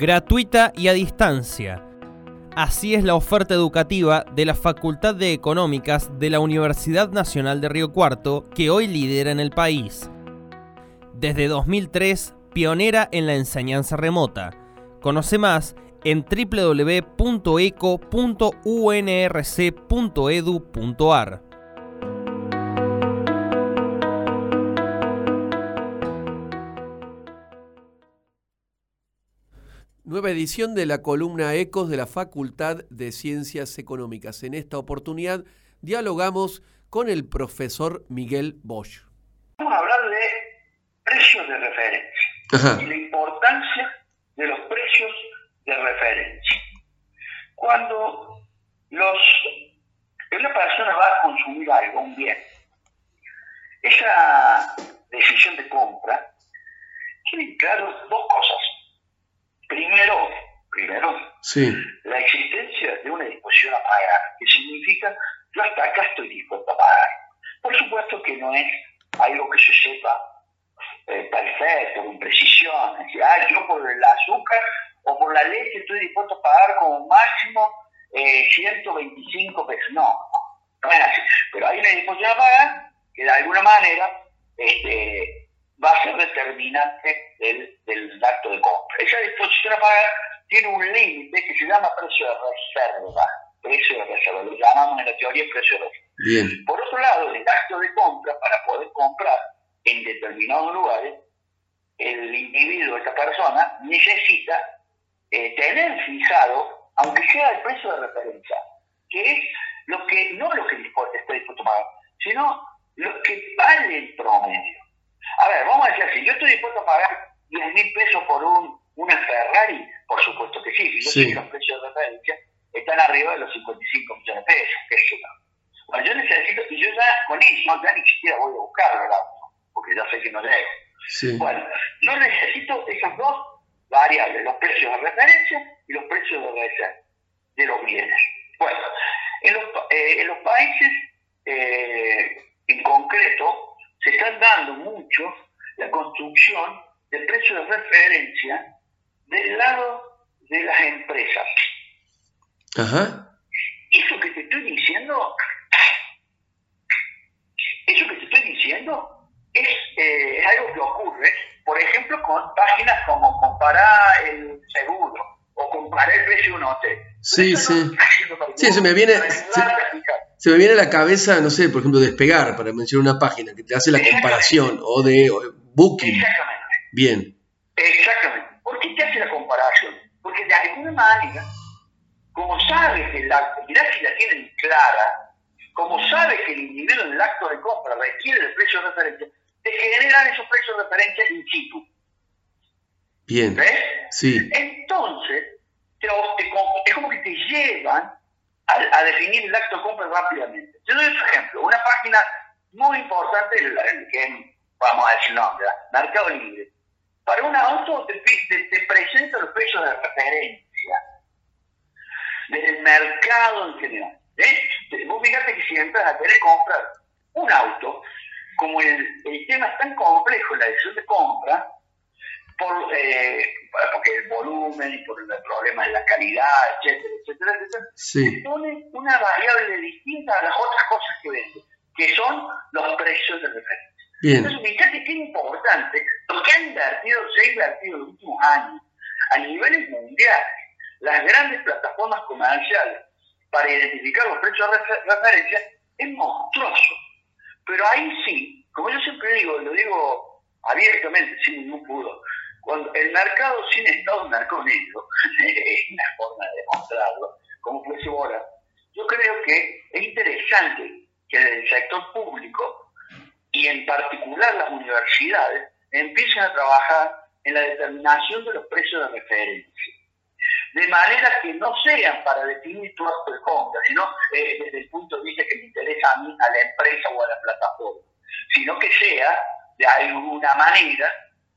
gratuita y a distancia. Así es la oferta educativa de la Facultad de Económicas de la Universidad Nacional de Río Cuarto, que hoy lidera en el país. Desde 2003, pionera en la enseñanza remota. Conoce más en www.eco.unrc.edu.ar. Nueva edición de la columna Ecos de la Facultad de Ciencias Económicas. En esta oportunidad dialogamos con el profesor Miguel Bosch. Vamos a hablar de precios de referencia y la importancia de los precios de referencia. Cuando los, una persona va a consumir algo, un bien, esa decisión de compra tiene claro dos cosas Primero, primero, la existencia de una disposición a pagar, que significa yo hasta acá estoy dispuesto a pagar. Por supuesto que no es algo que se sepa eh, perfecto, con precisión. ah, yo por el azúcar o por la leche estoy dispuesto a pagar como máximo 125 eh, pesos. No, no, es así. Pero hay una disposición a pagar que de alguna manera este, va a ser determinante del, del acto de compra. Esa disposición a pagar tiene un límite que se llama precio de reserva. Precio de reserva, lo llamamos en la teoría precio de reserva. Por otro lado, el acto de compra, para poder comprar en determinados lugares, el individuo, esta persona, necesita eh, tener fijado, aunque sea el precio de referencia, que es lo que, no lo que está dispuesto a pagar, sino lo que vale el promedio. A ver, vamos a decir así, yo estoy dispuesto a pagar 10 mil pesos por un, una Ferrari, por supuesto que sí, si yo sé que los precios de referencia están arriba de los 55 millones de pesos, qué sé yo. Bueno, yo necesito, y yo ya con eso ya ni siquiera voy a buscarlo el auto, porque ya sé que no llego. Sí. Bueno, yo necesito esas dos variables, los precios de referencia y los precios de reserva de los bienes. Bueno, en los, eh, en los países eh, en concreto, se están dando mucho la construcción de precios de referencia del lado de las empresas. Ajá. Eso que te estoy diciendo, eso que te estoy diciendo es, eh, algo que ocurre, por ejemplo, con páginas como comparar el seguro o comparar el precio de un hotel. Sí, sí. sí, se me viene se me viene a la cabeza, no sé, por ejemplo, Despegar, para mencionar una página que te hace la comparación, o de Booking. Exactamente. Bien. Exactamente. ¿Por qué te hace la comparación? Porque de alguna manera, como sabes que la, mirá si la tienen clara, como sabes que el individuo en el acto de compra requiere de precio de referencia, te generan esos precios de referencia in situ. Bien. ¿Ves? Sí. Entonces, es como que te llevan a, definir el acto de compra rápidamente. Yo doy otro ejemplo, una página muy importante, que vamos a decir nombre, Mercado Libre. Para un auto te, te, presenta los precios de referencia del mercado en general. ¿eh? Vos fíjate que si entras a querer comprar un auto, como el, el tema es tan complejo, la decisión de compra, por, eh, porque el volumen y por el problema de la calidad, etcétera, etcétera, etcétera, se pone una variable distinta a las otras cosas que vende, que son los precios de referencia. Entonces, fíjate qué importante lo que ha invertido, se ha invertido en los últimos años a niveles mundiales, las grandes plataformas comerciales para identificar los precios de referencia es monstruoso. Pero ahí sí, como yo siempre digo, lo digo abiertamente, sin ningún pudor, cuando el mercado sin Estado es mercado negro, es una forma de demostrarlo, como fuese ahora. Yo creo que es interesante que el sector público y en particular las universidades empiecen a trabajar en la determinación de los precios de referencia. De manera que no sean para definir tu acto de compra, sino eh, desde el punto de vista que le interesa a mí, a la empresa o a la plataforma, sino que sea de alguna manera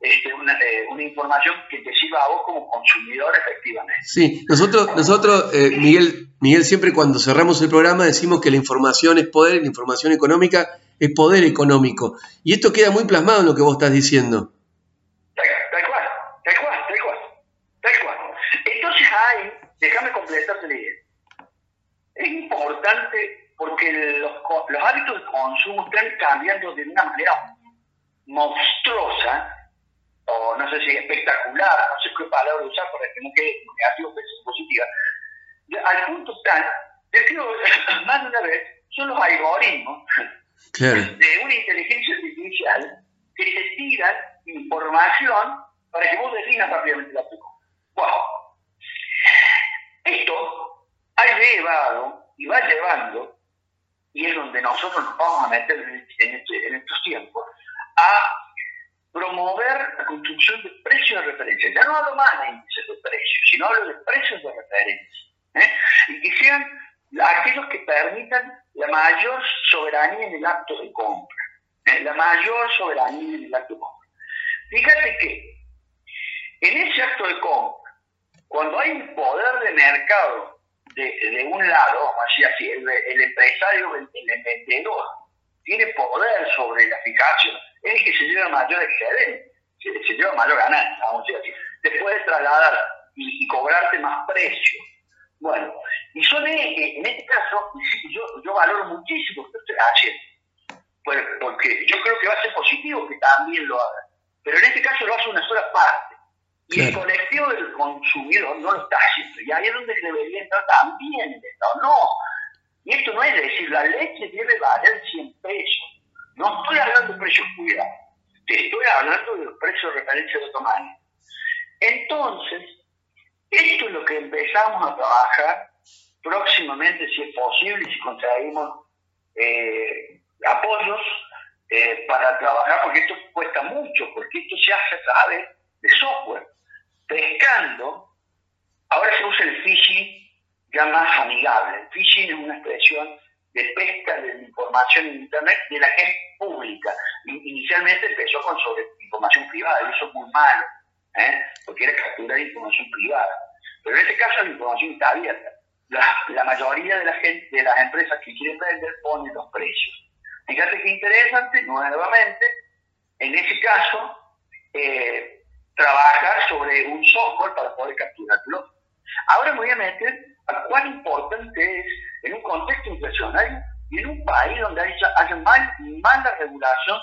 este, eh, una, información que te sirva a vos como consumidor efectivamente. Sí, nosotros, nosotros eh, Miguel, Miguel, siempre cuando cerramos el programa decimos que la información es poder, la información económica es poder económico. Y esto queda muy plasmado en lo que vos estás diciendo. Tal, cual, tal cual, tal cual, tal cual. prestarse la idea. Es importante porque los, los hábitos de consumo están cambiando de una manera monstruosa, o no sé si espectacular, no sé qué palabra usar para que no quede negativo o positiva, al punto tal, decía más de una vez, son los algoritmos de una inteligencia artificial que te tiran información para que vos definas rápidamente la pregunta. Wow. Esto ha llevado y va llevando, y es donde nosotros nos vamos a meter en, este, en estos tiempos, a promover la construcción de precios de referencia. Ya no hablo más de índices de precios, sino hablo de precios de referencia. ¿eh? Y que sean aquellos que permitan la mayor soberanía en el acto de compra. ¿eh? La mayor soberanía en el acto de compra. Fíjate que en ese acto de compra, cuando hay un poder de mercado de, un lado, vamos así, el, empresario, el, el vendedor, tiene poder sobre la fijación, es el que se lleva mayor excedente, se, lleva mayor ganancia, vamos a decir así. Te puede trasladar y, cobrarte más precio. Bueno, y yo en este caso, yo, yo valoro muchísimo lo que estoy haciendo, porque yo creo que va a ser positivo que también lo haga, pero en este caso lo hace una sola parte. Y el colectivo del consumidor no lo está haciendo. Y ahí es donde debería entrar también el Estado. No, y esto no es decir, la leche debe valer 100 pesos. No estoy hablando de precios cuidados, te estoy hablando de los precios de referencia de tamaño. Entonces, esto es lo que empezamos a trabajar próximamente, si es posible, si conseguimos eh, apoyos eh, para trabajar, porque esto cuesta mucho, porque esto se hace a través de software. Pescando, ahora se usa el phishing ya más amigable. El phishing es una expresión de pesca de información en Internet de la que es pública. Inicialmente empezó con sobre información privada y eso es muy malo, ¿eh? porque era capturar información privada. Pero en este caso la información está abierta. La, mayoría de, la gente, de las empresas que quieren vender ponen los precios. Fíjate qué interesante, nuevamente, en ese caso, eh, trabajar sobre un software para poder capturarlo. Ahora me voy a meter cuán importante es en un contexto inflacionario y en un país donde haya, mal, mala regulación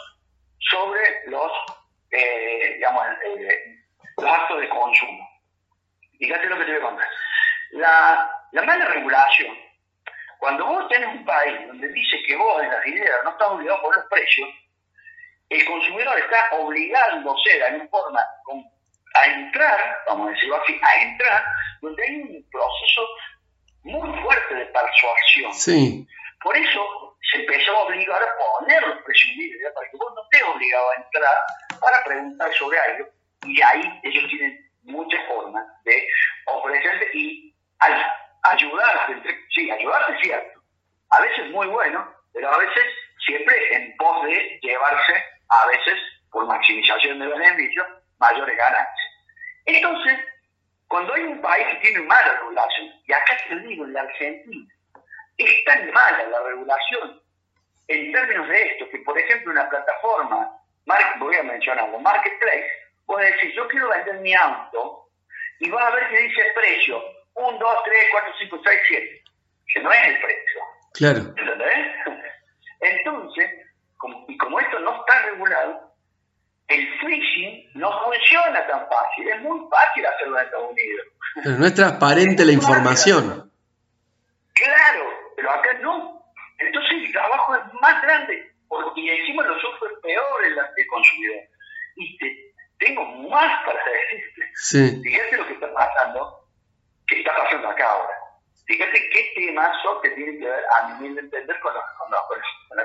sobre los, eh, digamos, eh, los actos de consumo. Fíjate lo que te voy a contar. La, la mala regulación, cuando vos tenés un país donde dice que vos en la idea no estás obligado por los precios, el consumidor está obligándose de alguna forma a entrar, vamos a decirlo así, a entrar, donde hay un proceso muy fuerte de persuasión. Sí. Por eso se empezó a obligar a poner los precios para que vos no te obligado a entrar para preguntar sobre algo. Y ahí ellos tienen muchas formas de ofrecerte y ayudarte. Sí, ayudarte es cierto. A veces muy bueno, pero a veces siempre en pos de llevarse, a veces por maximización de beneficios, mayores ganancias. Entonces, cuando hay un país que tiene mala regulación, y acá te digo, en la Argentina, es tan mala la regulación en términos de esto, que por ejemplo una plataforma, voy a mencionarlo, Marketplace, vos decir, yo quiero vender mi auto, y vas a ver que dice precio, 1, 2, 3, 4, 5, 6, 7, que no es el precio. Claro. ¿Entendés? Entonces, y como esto no está regulado, el phishing no funciona tan fácil. Es muy fácil hacerlo en Estados Unidos. Pero no es transparente la información. Claro, pero acá no. Entonces el trabajo es más grande. Y encima los software peores el consumidor. Y te, tengo más para decirte. Sí. Fíjate lo que está pasando, que está pasando acá ahora. Fíjate qué temas son que tienen que ver, a mi entender, con, la,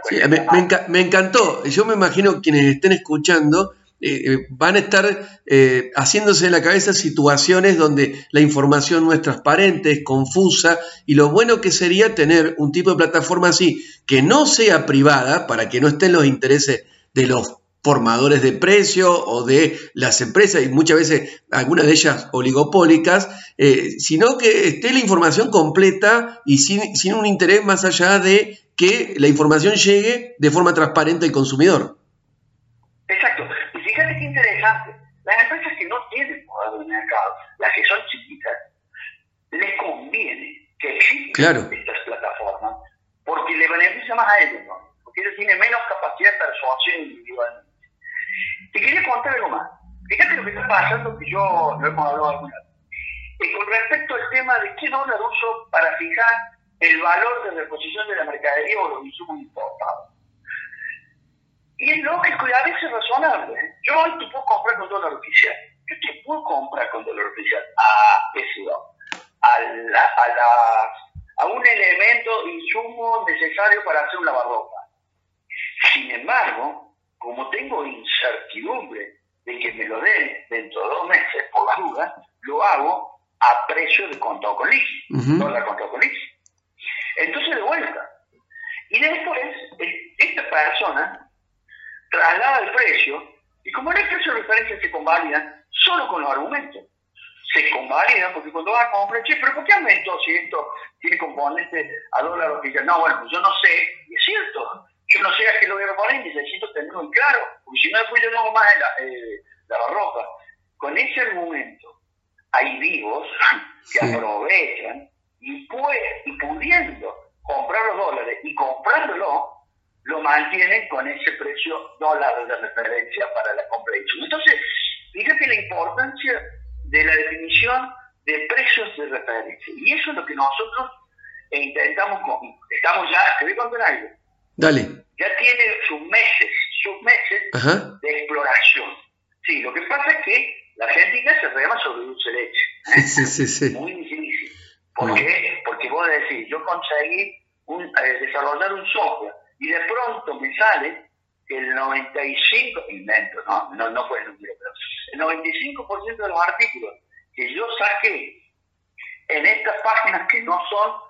sí, me, me, encantó. Yo me imagino quienes estén escuchando eh, eh, van a estar eh, haciéndose en la cabeza situaciones donde la información no es transparente, es confusa, y lo bueno que sería tener un tipo de plataforma así, que no sea privada, para que no estén los intereses de los formadores de precio o de las empresas, y muchas veces algunas de ellas oligopólicas, eh, sino que esté la información completa y sin, sin, un interés más allá de que la información llegue de forma transparente al consumidor. Exacto. Y fíjate qué interesante. Las empresas que no tienen poder de mercado, las que son chiquitas, les conviene que existan estas plataformas porque le beneficia más a ellos, ¿no? porque ellos tienen menos capacidad de persuasión individualmente. Te quería contar algo más. Fíjate lo que está pasando, que yo lo hemos hablado alguna vez. Eh, con respecto al tema de qué dólar uso para fijar el valor de reposición de la mercadería o los insumos importados. Y es lógico y a veces razonable. ¿eh? Yo hoy te puedo comprar con dólar oficial. Yo te puedo comprar con dólar oficial a ese a, a, la, a un elemento, insumo necesario para hacer un lavarropa. Sin embargo, como tengo incertidumbre de que me lo den dentro de dos meses, por la duda, lo hago a precio de contado con liqui, dólar contado con liqui. Entonces, de vuelta. Y después, esta persona traslada el precio, y como no hay precio de referencia se convalida solo con los argumentos. Se convalida porque cuando vas a comprar, che, pero ¿por qué aumentó si esto tiene componente a dólar oficial? No, bueno, yo no sé, y es cierto, yo no sé a qué lo voy a poner, necesito tenerlo en claro, porque si no después yo no hago más la, eh, la barroca. Con ese argumento, hay vivos que aprovechan y, pudiendo comprar los dólares y comprándolo, lo mantienen con ese precio dólar de referencia para la compra de insumos. Entonces, fíjate la importancia de la definición de precios de referencia. Y eso es lo que nosotros intentamos, con, estamos ya, a contar algo. Dale. Ya tiene sus meses, sus meses de exploración. Sí, lo que pasa es que la Argentina se rema sobre dulce leche. ¿eh? Sí, sí, sí, Muy difícil. ¿Por qué? Porque vos decís, yo conseguí un, eh, desarrollar un software y de pronto me sale que el 95, invento, no, no, no fue el número, pero el 95% de los artículos que yo saqué en estas páginas que no son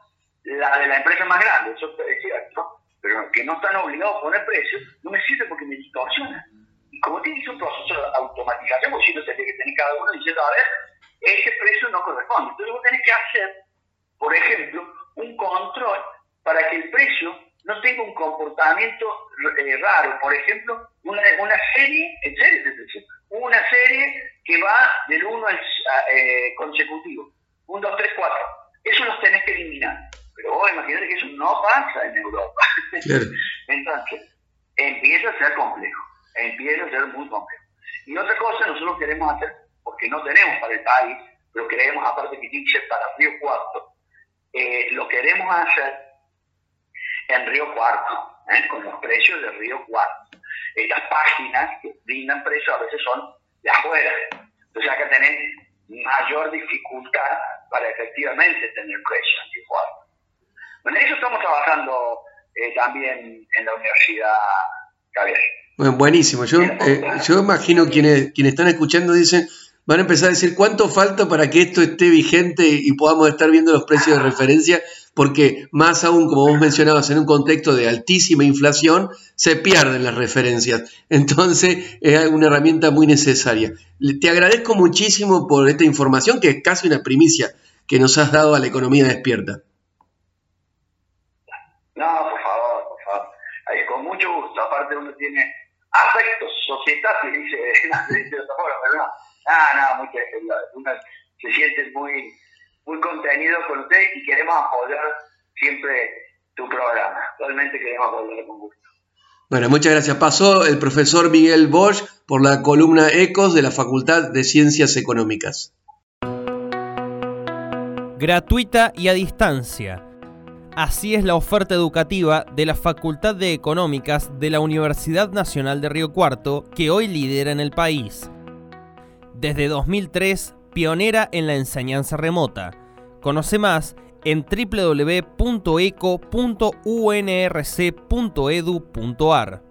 la de la empresa más grande, eso es cierto, pero que no están obligados a poner precios, no me sirve porque me distorsiona. Y como tienes un proceso de automatización, vos siempre tenés que tener cada uno diciendo, a ver, ese precio no corresponde. Entonces vos tenés que hacer, por ejemplo, un control para que el precio no tenga un comportamiento eh, raro. Por ejemplo, una, una serie, en serie una serie que va del 1 al eh, consecutivo. 1, 2, 3, 4. Eso los tenés que eliminar. Pero vos imaginate que eso no pasa en Europa. Entonces, empieza a ser complejo. Empieza a ser muy complejo. Y otra cosa nosotros queremos hacer, porque no tenemos para el país, pero queremos aparte que dice para Río Cuarto, eh, lo queremos hacer en Río Cuarto, ¿eh? con los precios de Río Cuarto. Estas páginas que brindan precios a veces son de afuera. Entonces acá tener mayor dificultad para efectivamente tener precios en Río Cuarto. Bueno, eso estamos trabajando eh, también en la Universidad Javier. Bueno, buenísimo. Yo, eh, yo imagino quienes, quienes están escuchando dicen, van a empezar a decir cuánto falta para que esto esté vigente y podamos estar viendo los precios de referencia porque más aún, como vos mencionabas, en un contexto de altísima inflación, se pierden las referencias. Entonces, es una herramienta muy necesaria. Te agradezco muchísimo por esta información, que es casi una primicia que nos has dado a la economía despierta. No, por favor, por con mucho gusto. Aparte, uno tiene afectos, sociedad, se dice, de otra forma, pero no. Nada, no, uno se siente muy muy contenido con usted y queremos apoyar siempre tu programa. Realmente queremos apoyarlo con gusto. Bueno, muchas gracias. Pasó el profesor Miguel Bosch por la columna Ecos de la Facultad de Ciencias Económicas. Gratuita y a distancia. Así es la oferta educativa de la Facultad de Económicas de la Universidad Nacional de Río Cuarto, que hoy lidera en el país. Desde 2003, pionera en la enseñanza remota. Conoce más en www.eco.unrc.edu.ar.